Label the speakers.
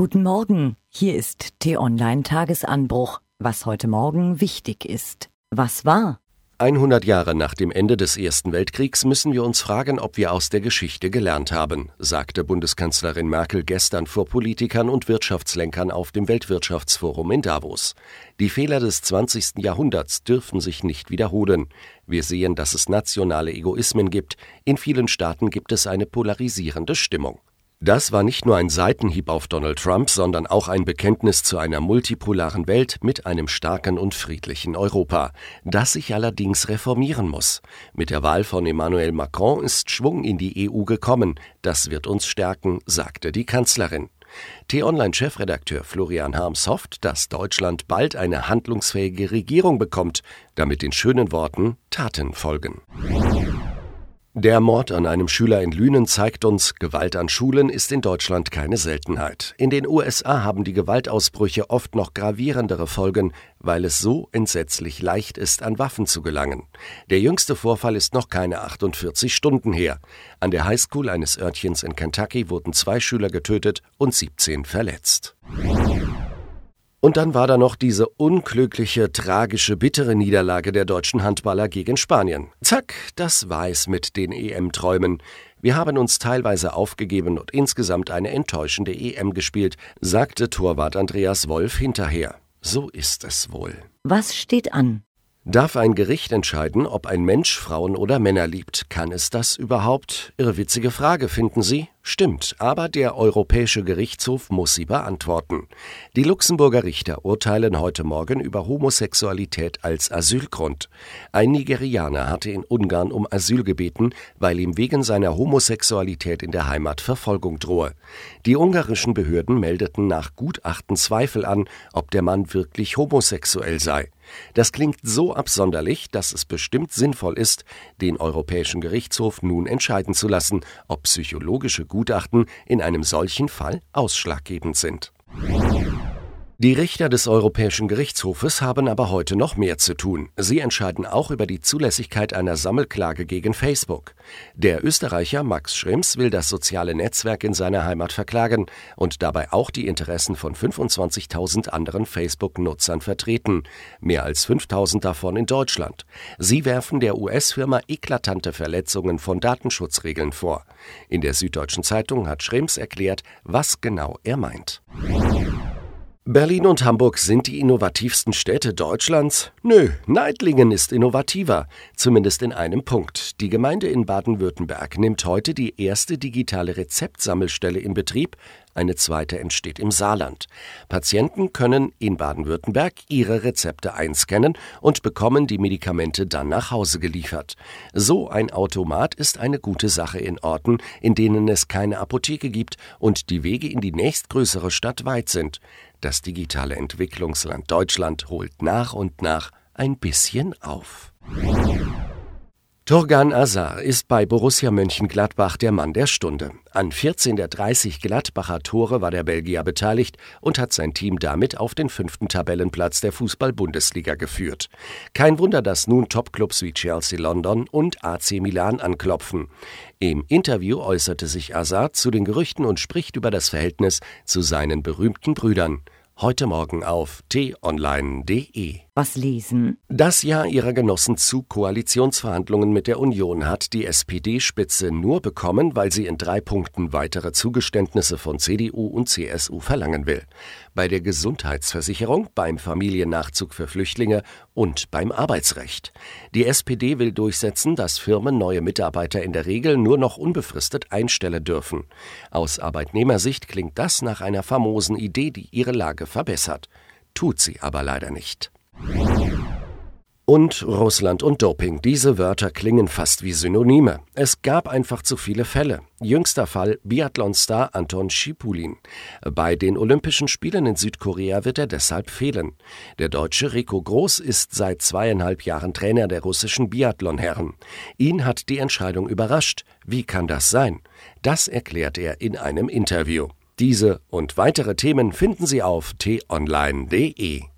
Speaker 1: Guten Morgen, hier ist T-Online Tagesanbruch, was heute Morgen wichtig ist. Was war?
Speaker 2: 100 Jahre nach dem Ende des Ersten Weltkriegs müssen wir uns fragen, ob wir aus der Geschichte gelernt haben, sagte Bundeskanzlerin Merkel gestern vor Politikern und Wirtschaftslenkern auf dem Weltwirtschaftsforum in Davos. Die Fehler des 20. Jahrhunderts dürfen sich nicht wiederholen. Wir sehen, dass es nationale Egoismen gibt. In vielen Staaten gibt es eine polarisierende Stimmung. Das war nicht nur ein Seitenhieb auf Donald Trump, sondern auch ein Bekenntnis zu einer multipolaren Welt mit einem starken und friedlichen Europa, das sich allerdings reformieren muss. Mit der Wahl von Emmanuel Macron ist Schwung in die EU gekommen. Das wird uns stärken, sagte die Kanzlerin. T-Online-Chefredakteur Florian Harms hofft, dass Deutschland bald eine handlungsfähige Regierung bekommt, damit den schönen Worten Taten folgen. Der Mord an einem Schüler in Lünen zeigt uns, Gewalt an Schulen ist in Deutschland keine Seltenheit. In den USA haben die Gewaltausbrüche oft noch gravierendere Folgen, weil es so entsetzlich leicht ist, an Waffen zu gelangen. Der jüngste Vorfall ist noch keine 48 Stunden her. An der Highschool eines Örtchens in Kentucky wurden zwei Schüler getötet und 17 verletzt. Und dann war da noch diese unglückliche, tragische, bittere Niederlage der deutschen Handballer gegen Spanien. Zack, das war es mit den EM-Träumen. Wir haben uns teilweise aufgegeben und insgesamt eine enttäuschende EM gespielt, sagte Torwart Andreas Wolf hinterher. So ist es wohl.
Speaker 1: Was steht an?
Speaker 2: Darf ein Gericht entscheiden, ob ein Mensch Frauen oder Männer liebt? Kann es das überhaupt? Irrwitzige Frage, finden Sie? Stimmt, aber der Europäische Gerichtshof muss sie beantworten. Die Luxemburger Richter urteilen heute Morgen über Homosexualität als Asylgrund. Ein Nigerianer hatte in Ungarn um Asyl gebeten, weil ihm wegen seiner Homosexualität in der Heimat Verfolgung drohe. Die ungarischen Behörden meldeten nach Gutachten Zweifel an, ob der Mann wirklich homosexuell sei. Das klingt so absonderlich, dass es bestimmt sinnvoll ist, den Europäischen Gerichtshof nun entscheiden zu lassen, ob psychologische Gutachten in einem solchen Fall ausschlaggebend sind. Die Richter des Europäischen Gerichtshofes haben aber heute noch mehr zu tun. Sie entscheiden auch über die Zulässigkeit einer Sammelklage gegen Facebook. Der Österreicher Max Schrems will das soziale Netzwerk in seiner Heimat verklagen und dabei auch die Interessen von 25.000 anderen Facebook-Nutzern vertreten, mehr als 5.000 davon in Deutschland. Sie werfen der US-Firma eklatante Verletzungen von Datenschutzregeln vor. In der Süddeutschen Zeitung hat Schrems erklärt, was genau er meint. Berlin und Hamburg sind die innovativsten Städte Deutschlands? Nö, Neidlingen ist innovativer, zumindest in einem Punkt. Die Gemeinde in Baden-Württemberg nimmt heute die erste digitale Rezeptsammelstelle in Betrieb, eine zweite entsteht im Saarland. Patienten können in Baden-Württemberg ihre Rezepte einscannen und bekommen die Medikamente dann nach Hause geliefert. So ein Automat ist eine gute Sache in Orten, in denen es keine Apotheke gibt und die Wege in die nächstgrößere Stadt weit sind. Das digitale Entwicklungsland Deutschland holt nach und nach ein bisschen auf. Turgan Azar ist bei Borussia Mönchengladbach der Mann der Stunde. An 14 der 30 Gladbacher Tore war der Belgier beteiligt und hat sein Team damit auf den fünften Tabellenplatz der Fußball-Bundesliga geführt. Kein Wunder, dass nun Topclubs wie Chelsea London und AC Milan anklopfen. Im Interview äußerte sich Azar zu den Gerüchten und spricht über das Verhältnis zu seinen berühmten Brüdern. Heute Morgen auf t-online.de.
Speaker 1: Was lesen?
Speaker 2: Das Ja ihrer Genossen zu Koalitionsverhandlungen mit der Union hat die SPD-Spitze nur bekommen, weil sie in drei Punkten weitere Zugeständnisse von CDU und CSU verlangen will. Bei der Gesundheitsversicherung, beim Familiennachzug für Flüchtlinge und beim Arbeitsrecht. Die SPD will durchsetzen, dass Firmen neue Mitarbeiter in der Regel nur noch unbefristet einstellen dürfen. Aus Arbeitnehmersicht klingt das nach einer famosen Idee, die ihre Lage verbessert. Tut sie aber leider nicht. Und Russland und Doping. Diese Wörter klingen fast wie Synonyme. Es gab einfach zu viele Fälle. Jüngster Fall Biathlonstar Anton Schipulin. Bei den Olympischen Spielen in Südkorea wird er deshalb fehlen. Der Deutsche Rico Groß ist seit zweieinhalb Jahren Trainer der russischen Biathlonherren. Ihn hat die Entscheidung überrascht. Wie kann das sein? Das erklärt er in einem Interview. Diese und weitere Themen finden Sie auf t-online.de.